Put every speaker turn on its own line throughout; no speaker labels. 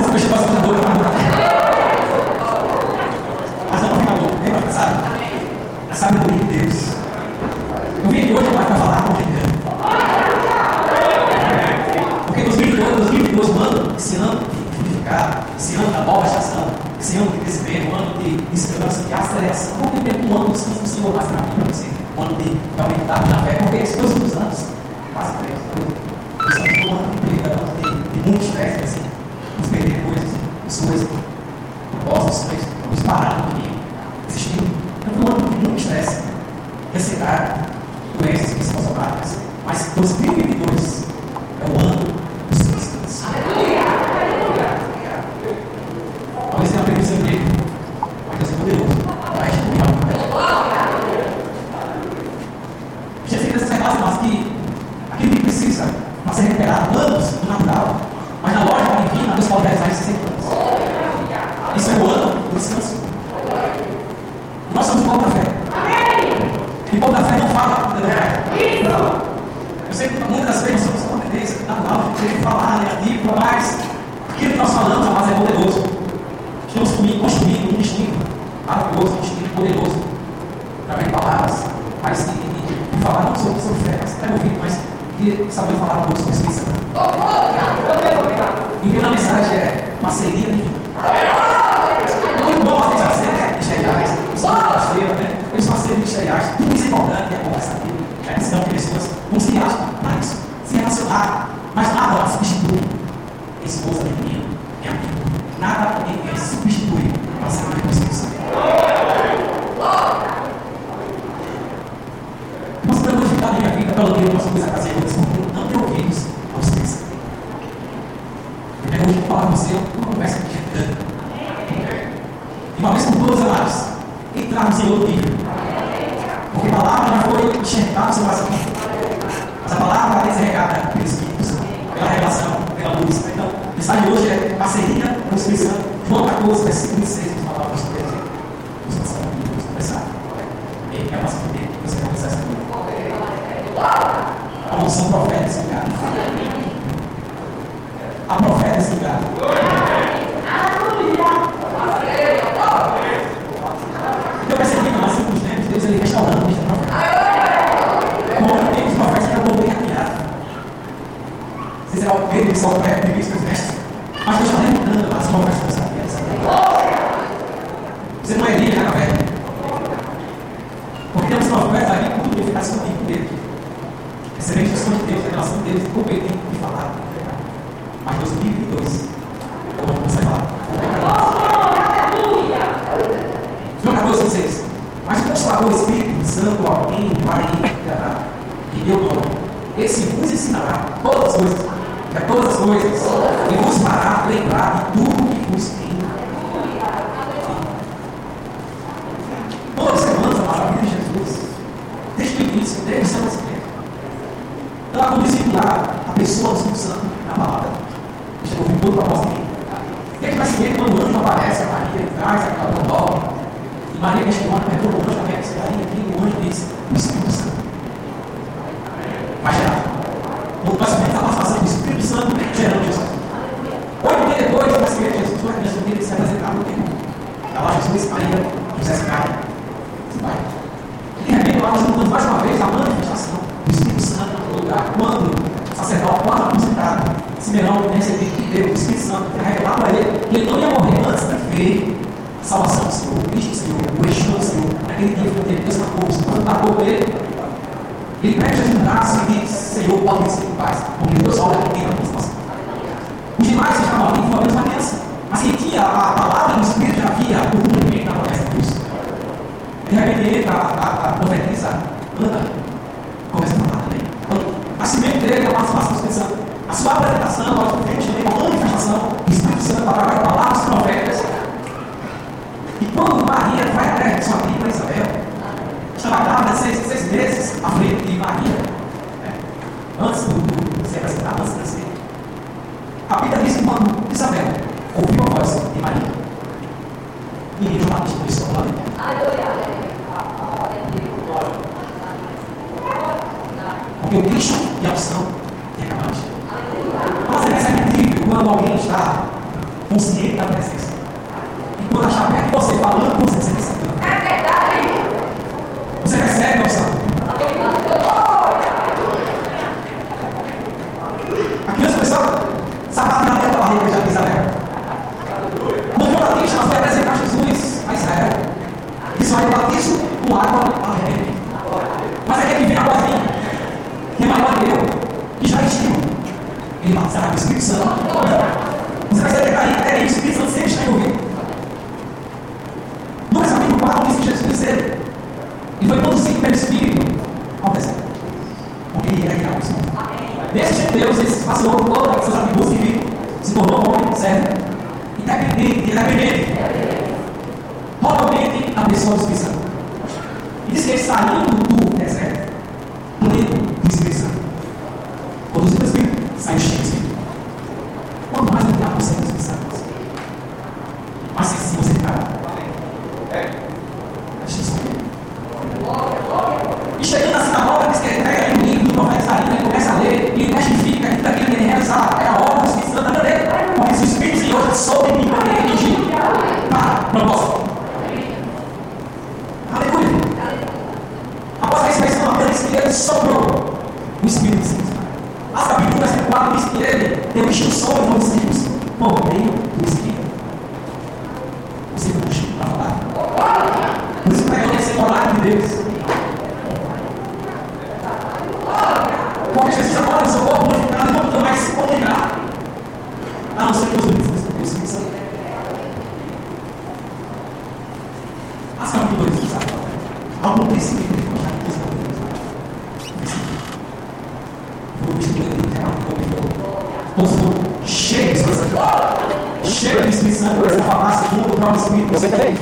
Esse peixe passa na boca, mas não fica louco, lembra, sabe? A sabedoria de Deus. Eu vim aqui hoje para falar com Deus. Porque nos 22, nos 22 anos, esse ano de frutificar, esse ano da nova estação, esse ano de crescimento, um ano de esperança, de aceleração, não tem um ano descanso do Senhor mais para mim, para você, um ano de aumentar na fé, porque esses dois anos, quase três, nós estamos um ano de, de muito estresse, assim, nos perder coisas, pessoas, propósitos, falar com você uma conversa edificante. E uma vez por todas, amados, entrarmos em outro nível. Porque a palavra já foi enxertada no seu coração. Mas a palavra é desregada pelo Espírito Santo, pela revelação, pela luz. Então, a mensagem de hoje é parceria com o Espírito Santo. João 14, versículo 26, vamos falar para vocês. Vamos passar vamos começar. Quer. A unção profética desse desse lugar. Eu percebi que nós tempos, Deus ele restaurando profeta. Como tem os profetas que eu vou bem afiado. Você será o Pedro prega de Cristo lugar, quando o sacerdote, quando aposentado, Simeão recebia de Deus, o Espírito Santo, que revelava a ele, que ele não ia morrer antes de ver a salvação do Senhor, o Cristo do Senhor, o Exu do Senhor, naquele dia que Deus matou, o Senhor matou ele. Ele pede Jesus um braço e diz: Senhor, pode ser em paz, porque Deus olha aqui na nossa Os demais estavam ali, foi a mesma criança. Mas quem tinha a palavra do Espírito, já havia o cumprimento da promessa de Deus. Né? De repente, ele, a, a, profetisa, anda, começa a também. Então, a participação do a sua apresentação, a frente, a manifestação do Espírito Santo de palavras profetas. E quando Maria vai até sua prima Isabel, estava grávida seis, seis meses à frente de Maria, né? antes do, do, ser apresentado, antes de nascer. A Bíblia diz que quando Isabel ouviu a voz de Maria, e João Batista começou a falar. Porque o Cristo e a opção é capaz. Mas é incrível quando alguém está consciente da presença. E quando está perto de você falando, você se percebe. Você percebe a opção. A criança começou a sapatear dentro da barriga já de Isabel. Quando João Batista foi apresentar Jesus a Israel, disse: Olha, eu batizo com água arrependida. Mas aquele que vem após mim, que é maior que eu, que já existiu, ele batizará com o Espírito Santo. Você percebe que aí, até aí, o Espírito Santo sempre está envolvido. 4 diz que Jesus disse e foi conduzido pelo Espírito deserto. Porque ele o Espírito. Nesse tipo de Deus, ele passou por todos os seus atributos e se tornou homem, certo? Independente, independente. Totalmente a pessoa do Espírito Santo. E diz que ele saindo do deserto, pleno do Espírito Santo. Conduzido pelo Espírito, saiu cheio do Espírito. Quanto mais ligar você no Espírito Santo, mais sensível você ficará. A distinção dele. E chegando na sinagoga, diz que ele pega o livro do profeta Isaías, ele começa a ler, e ele testifica que daquilo que ele realizar é a obra do Espírito Santo da vida dele. Porque se o Espírito de Deus sobre mim para ele dirigir para propósito. Aleluia. Após a ressurreição, a Bíblia diz que ele soprou o Espírito Santo. As capítulo versículo 4 diz que ele deu instruções aos discípulos por meio do Espírito. Você puxa para falar. Por isso que pregou esse horário de Deus. Porque Jesus agora, seu corpo glorificado, não vai se comunicar. A não ser que os livros do Espírito Santo. As capítulo 2, sabe? Algum princípio que ele pode dar aqui, sabe? O Espírito Foram cheios do Espírito Santo. Cheios do Espírito Santo, começou a falar segundo o próprio Espírito. Você também.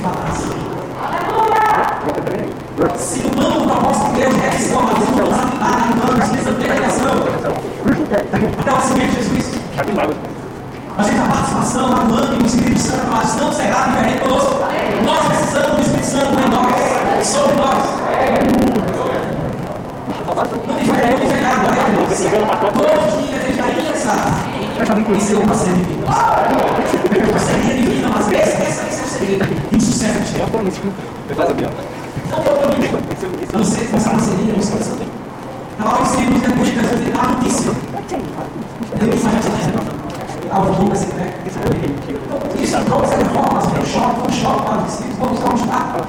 Se o do propósito de Deus é que se torna tudo sanidade, do Espírito Santo de revelação, até o Senhor Jesus, gente a participação atuante do Espírito Santo, mas não será diferente conosco. Nós precisamos do Espírito Santo em nós, sobre nós. A em ser uma série de vida. Uma série de vida, mas esse é o segredo. E o sucesso de Deus. Eu não sei se essa parceria, não sei se tem. Na hora que os depois de dá a notícia. Deus vai fazer ao longo desse? Isso trouxe reformas, foi um choque, foi um choque para os discípulos, vamos vamos lá.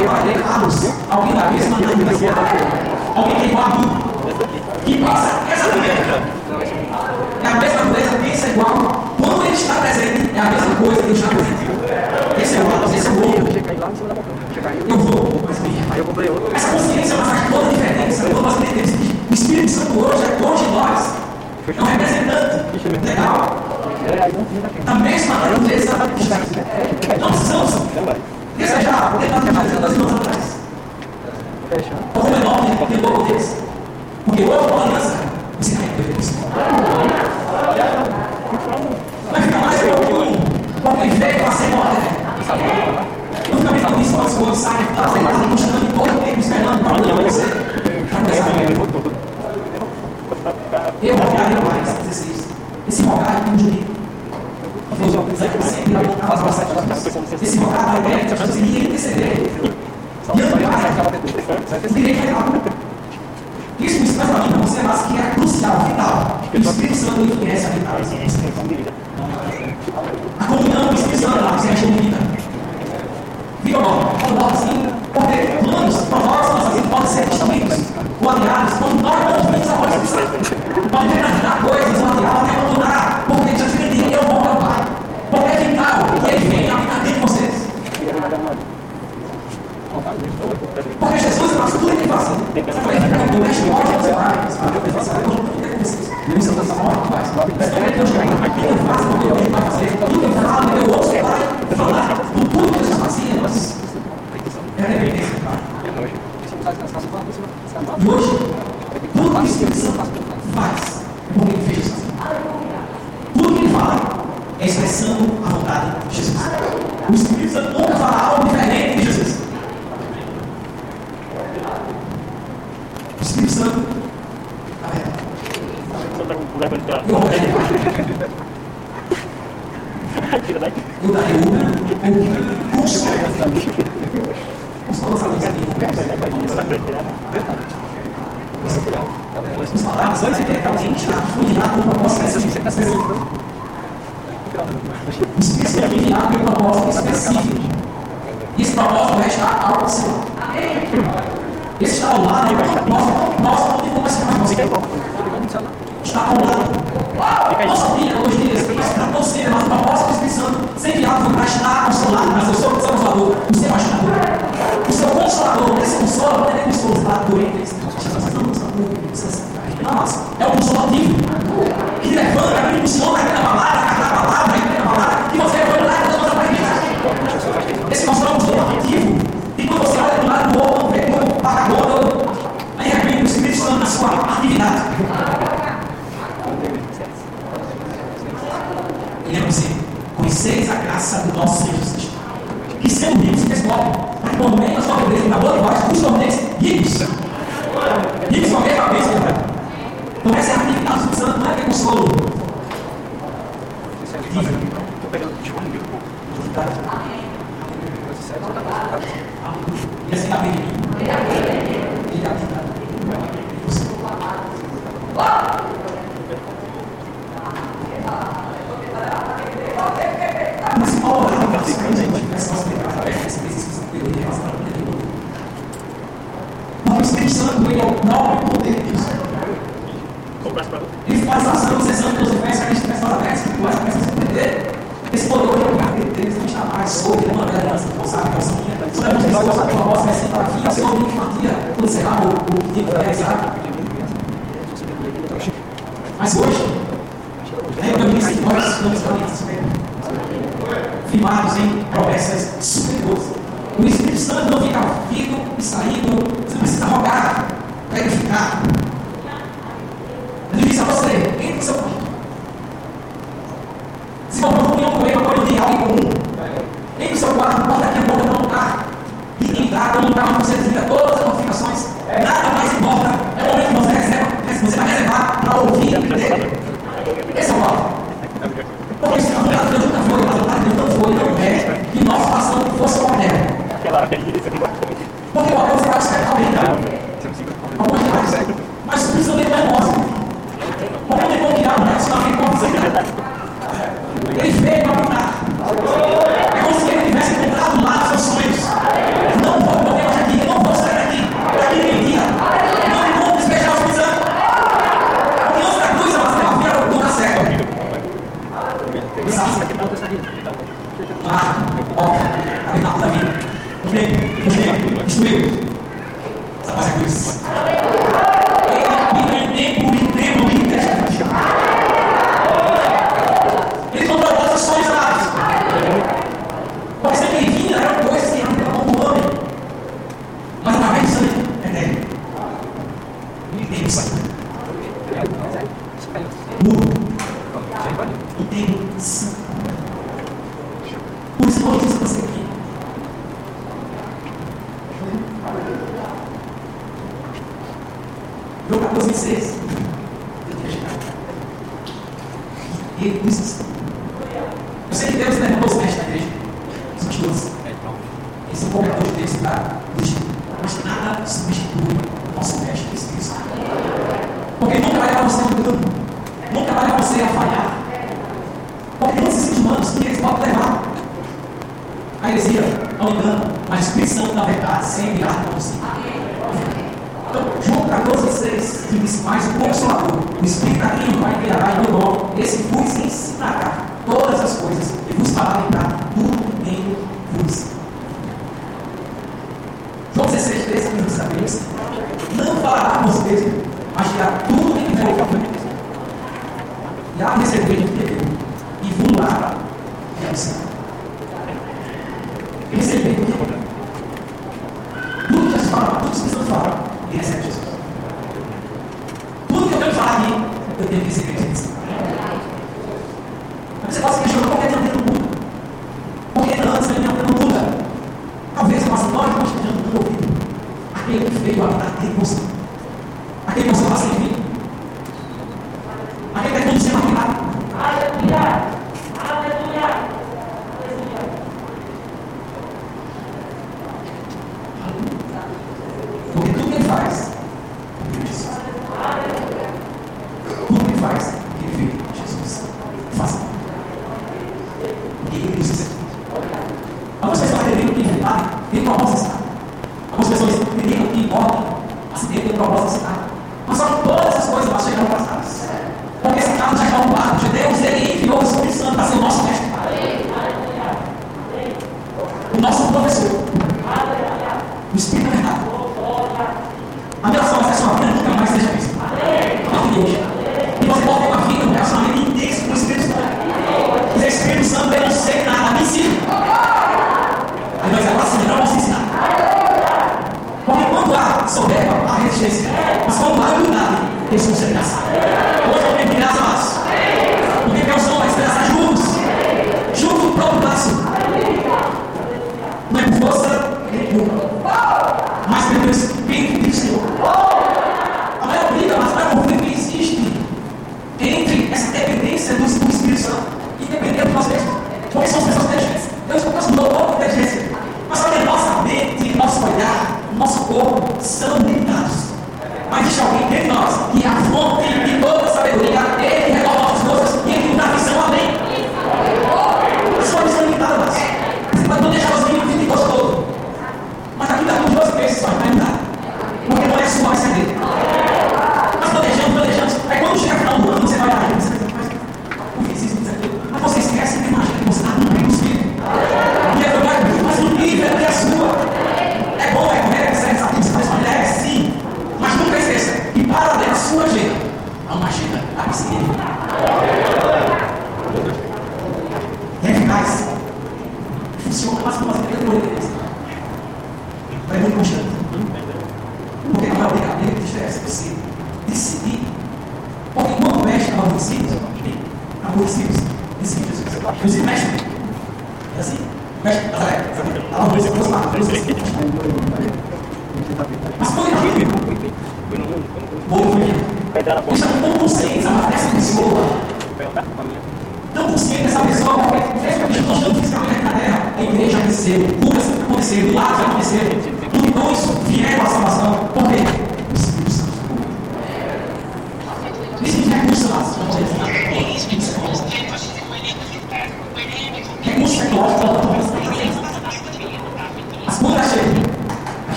Ou vai ter errados. Alguém da mesma denominação. Alguém que é igual a mim. Que pensa essa vida. É a mesma coisa, pensa igual. Quando ele está presente, é a mesma coisa que ele está presente. Esse é o lado, esse é o outro. Eu vou, mas me Essa consciência ela faz toda a diferença. Nós entendemos que o Espírito Santo hoje é hoje em nós. É um representante. Legal. Da mesma natureza. Não precisamos Desejar, porque está fazendo dois anos atrás. Então, como é nome, porque o louco deles. Porque hoje, uma aliança, você vai perder isso. Vai ficar mais preocupado com aquele velho para ser morto. Eu fico pensando nisso, as coisas saem, tá sentado, puxando todo o tempo, esperando para olhar você. Eu rogaria mais, 16. Esse rogar é um direito. Esse rogar vai bem, as pessoas iriam interceder. E vai, direito legal. Isso me traz mim, para você, mas que é crucial, vital. E o Espírito Santo ele conhece a vital. A comunhão do Espírito Santo lá, você acha bonita. Fica bom, coloca assim, porque planos nós, nossas vidas podem ser destruídos ou aliados quando nós não vemos a voz do Espírito Santo. Pode imaginar coisas, material, até abandonar, porque já te eu vou para o é vital que ele venha habitar dentro de vocês. Porque Jesus faz tudo que ele faz. Você vai ficar com o mestre pode, você vai, você vai, você vai, eu vou ter com vocês. Eu sou dessa forma, faz. Ele faz o que ele vai fazer, tudo que ele fala, eu ouço, vai falar do tudo que ele já fazia, mas é a dependência do Pai. E hoje, tudo que o Espírito Santo faz, é porque ele fez Jesus. Tudo que ele fala é expressando a vontade de Jesus. O Espírito Santo nunca fala algo diferente de Jesus. O Espírito Santo. Eu rogaria Eu daria uma consolo. Consolo essa luz As palavras antes de tentar gente foi guiado por propósito específico. O Espírito Santo foi guiado por propósito específico. Esse propósito vai estar ao lado. Esse está ao lado, nossa, nossa, não tem como ser mais você. Está ao lado. Nossa vida, hoje dia, para você, mas o propósito do Espírito Santo ser guiado para estar ao seu lado, mas o seu consolador, o seu ajudador. O seu consolador, esse consola, não é consolador doente. Não, mas é o consolativo. Que levanta, que impulsiona aquela palavra, aquela palavra, aquela palavra, que você vai lá e outra para Esse consolador é um consolativo. E quando você olha do lado do outro, não vê como vagabundo, aí repente o Espírito Santo na sua atividade. E lembre-se, conheceis a graça do nosso Senhor Jesus Cristo. Que sendo ricos, vocês podem, mas quando menos a sua pobreza, na boa de baixo, os torneios ricos. Ricos qualquer cabeça, cara. Então essa é a atividade do Espírito Santo, não é que é consolo. E assim a bem. Ele é Mas Paulo vai falar isso pra gente, essa nossa essa precisa ter ele faz para poder ter Porque o Espírito Santo ele é o próprio poder de Deus. Ele faz ação, sessão que você faz, a gente faz para a que começa a se entender. Esse poder que é o lugar de Deus, não está mais sobre uma liderança, não sabe, não sabe. Sobre a gente vai usar a voz, vai sentar aqui, o Senhor me partia, quando encerrar o que tem que realizar. Mas hoje, lembramos que nós estamos firmados em promessas superiores. O Espírito Santo não fica vindo e saindo, você precisa rogar edificar. Ele diz a você, entre no seu quarto. Se for uma união com ele, pode ter algo em comum. Entre no seu quarto, bota aqui a boca para lutar. E entrar, para lutar, onde você desliga todas as notificações. Nada mais importa. É o momento que você reserva, você vai reservar para ouvir dele. Esse é o quarto. Porque se a vontade de Deus nunca foi, a vontade de Deus não foi, não é que nós façamos que fosse moderno. Porque o amor vai ser Ele. Eu sei que Deus derramou os mestres da igreja. Os pastores. É, então. Esse é comprador de Deus está nos Mas nada substitui o nosso mestre Jesus Cristo. Porque nunca vai levar você mudando. Nunca vai levar você a falhar. Porque todos esses humanos que eles podem levar a heresia ao engano. Mas o Espírito Santo, na verdade, sem mirar para você aqueles que mais consolador, o Espírito a quem o Pai em meu nome, esse vos ensinará todas as coisas e vos fará eu tenho que ser cristão. Mas você passa questionando por que não tem no mundo? Por que antes ele não muda? Talvez nós, nós não estejamos ouvindo aquele que veio a dar revolução.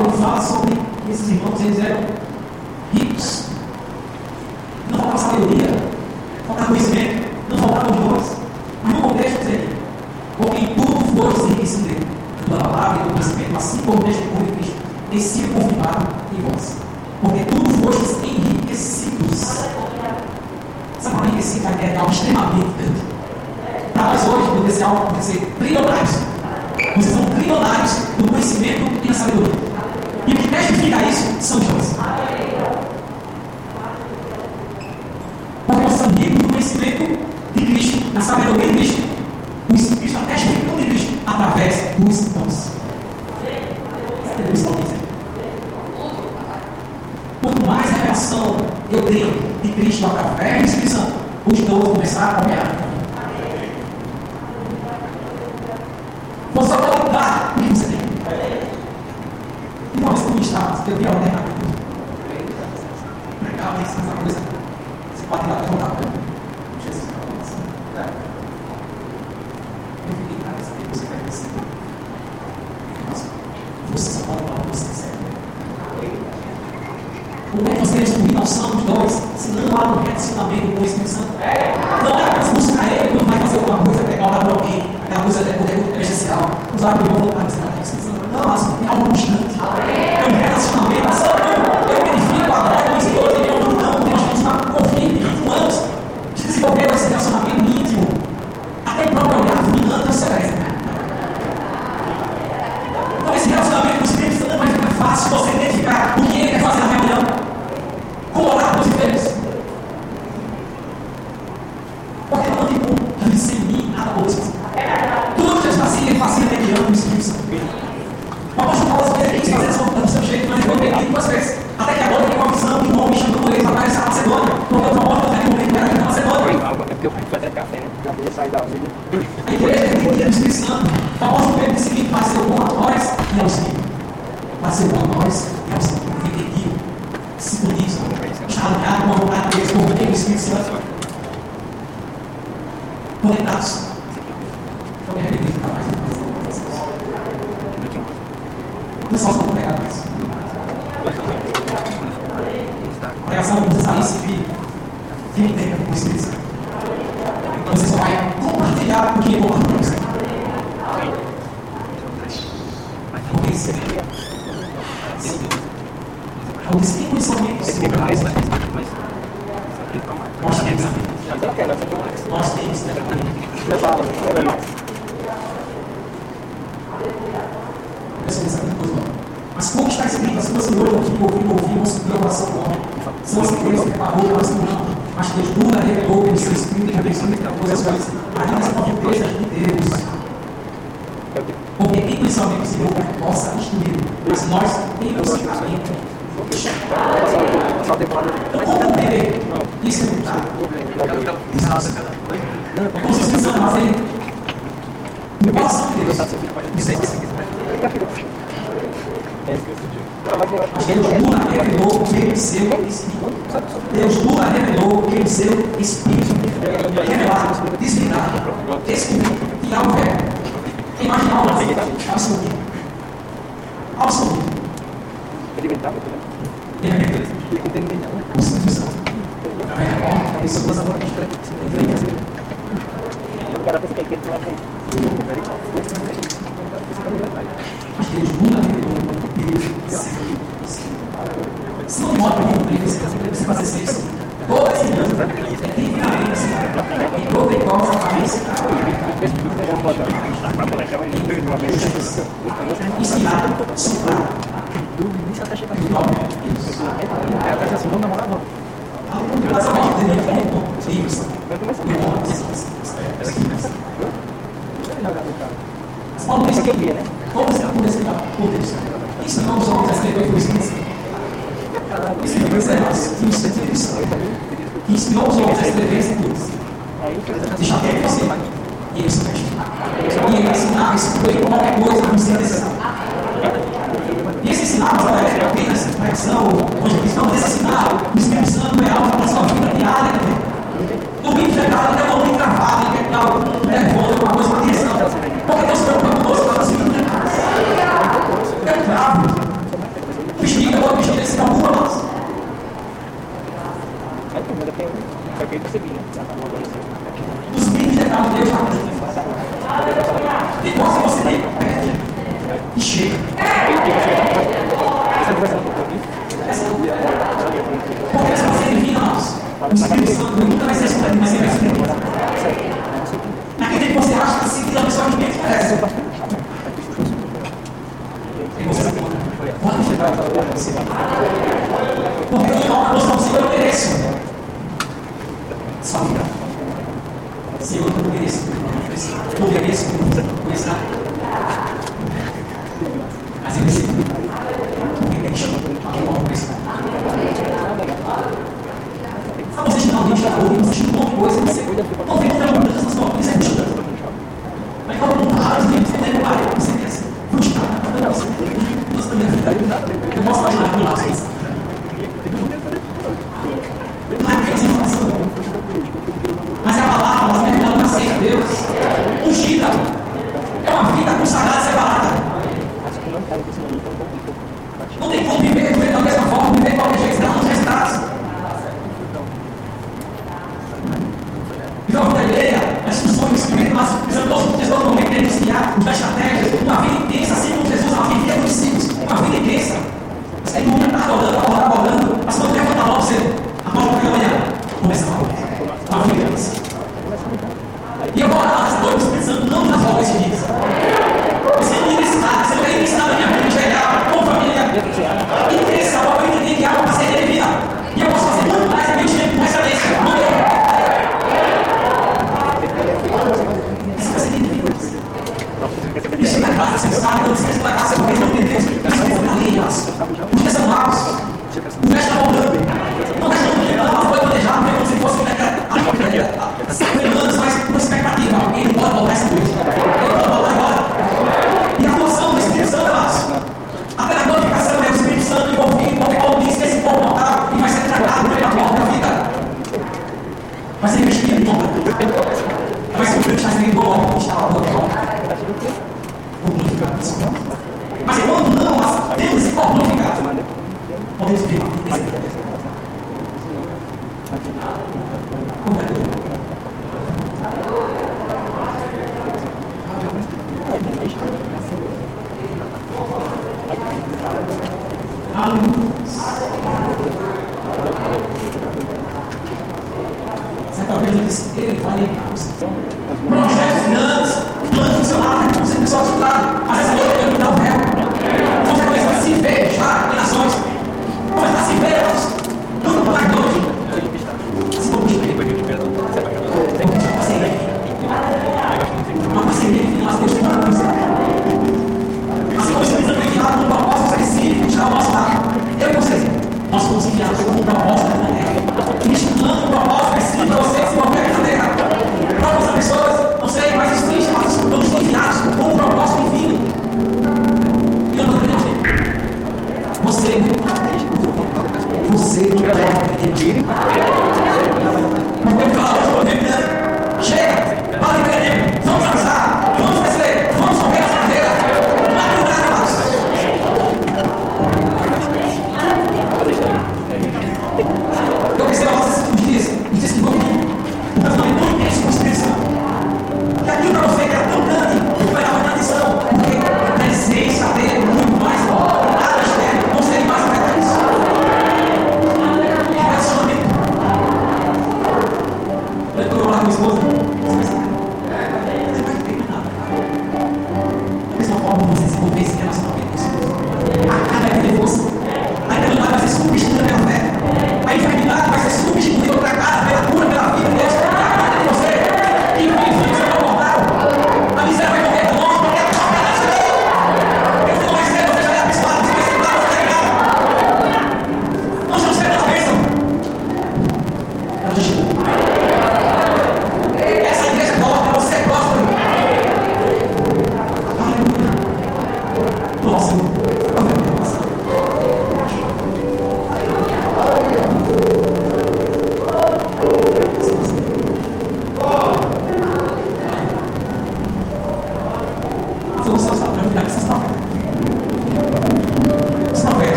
Fala sobre esses irmãos, eles eram ricos. Não faltava sabedoria, faltava conhecimento, não faltavam dons. No contexto seria, porque em tudo foste enriquecido da palavra e do conhecimento, assim como neste de Cristo, tem sido confirmado em vós. Porque tudo fostes enriquecidos. Sabe uma enriquecido a ideia de algo extremamente grande. Para nós hoje, poder ser algo, poder ser trilionários. Vocês são trilionários no conhecimento e na sabedoria. E que testifica isso são jovens. Porque nós somos ricos no conhecimento de Cristo, na sabedoria de Cristo. O Espírito está testificando de Cristo através dos dons. Quanto mais revelação eu tenho de Cristo através do Espírito Santo, os dons começar a operar. Você só pode dar o que você tem. E uma vez que eu estava, eu vi a alternativa. Pregava isso, essa coisa. Você pode ir lá e voltar. Jesus falou assim. Eu fiquei, cara, esse tempo você vai receber. Nossa, você só pode falar o que você recebe. Como é que você descobrir noção dos dons se não há um relacionamento com o Espírito Santo? Não é apenas buscar ele quando vai fazer alguma coisa, pegar uma para alguém, aquela coisa é poder especial, usar o dom para dizer, ah, Espírito Santo. Não, assim, é algo constante. É um relacionamento. Assim, eu, eu verifico agora com esse outro, ele é um não, tem gente que confia em 21 anos de desenvolver esse relacionamento íntimo. Até o próprio olhar fulminante é celeste. Então, esse relacionamento com o Espírito Santo vai ficar fácil você identificar o que ele quer fazer na reunião. Colocar os diferentes. Porque não tem como discernir nada ou isso. Tudo que eu fazia, ele fazia mediando o Espírito Santo. O apóstolo Paulo ele quis fazer isso do seu jeito, mas ele foi pedido duas vezes. Até que agora tem uma visão de um homem chamando ele para dar essa Macedônia. Porque o apóstolo naquele momento era da Macedônia.
É porque eu fui fazer café, né? Já podia sair da vida.
A igreja tem poder do Espírito Santo. O apóstolo Pedro disse que vai ser o bom a nós e aos filhos. Vai ser o bom a nós e aos filhos. Entendido. Sintonismo. Está alinhado com a vontade de Deus, com o Espírito Santo. Conectados. Eu me arrependi de ficar mais O pessoal está pregando isso. A pregação não precisa sair civil. Quem tem com o Espírito Santo. Então você só vai compartilhar o que é compartilhar com você. Porque isso é. Porque se tem condicionamento
Esse livro é mais, mas. mas.
nós temos.
Eu quero essa aqui.
Nós temos. né?
Eu falo, é melhor.
Pessoal, isso é coisa boa. Mas como está escrito, as coisas que hoje ouvi, ouvi, ouvi, vão subir ao coração do homem. São as que Deus preparou para nós não. Mas Deus nunca revelou pelo seu Espírito e revelou todas as coisas. Ainda são coisas de Deus. Porque tem conhecimento do Senhor para que possa instruir. Mas nós
temporada.
Então, como entender? Isso é se não fazem. No coração de Deus. Isso. Mas Deus nunca revelou pelo seu Espírito. Deus nunca revelou pelo seu Espírito. Revelado, desligado, descobrido, que algo é. Imaginar algo absoluto. Absoluto.
Alimentava também.
Ele é Deus.
Ele não tem ninguém, não. né?
O Espírito Santo. É, isso é coisa boa.
O cara pensa que é aquele que lá tem.
talvez eles, ele fale em causa. Projetos dinâmicos, planos funcionários, né? recursos pessoal estudado, mas essa outra pergunta ao réu. Vamos começar a se ver já em ações. Começar a se ver, tudo para longe. Se for uma parceria que nós temos para nós. Assim como estamos enviados com propostas específicas da nossa área. Eu e assim vocês, nós fomos enviados com propostas da né? ensinando o propósito assim, para você se mover na. Para as pessoas não serem mais estrinchadas, todos enviados com um propósito divino. E eu não acredito. Você, você que deve pedir. Porque fala, eu estou Chega!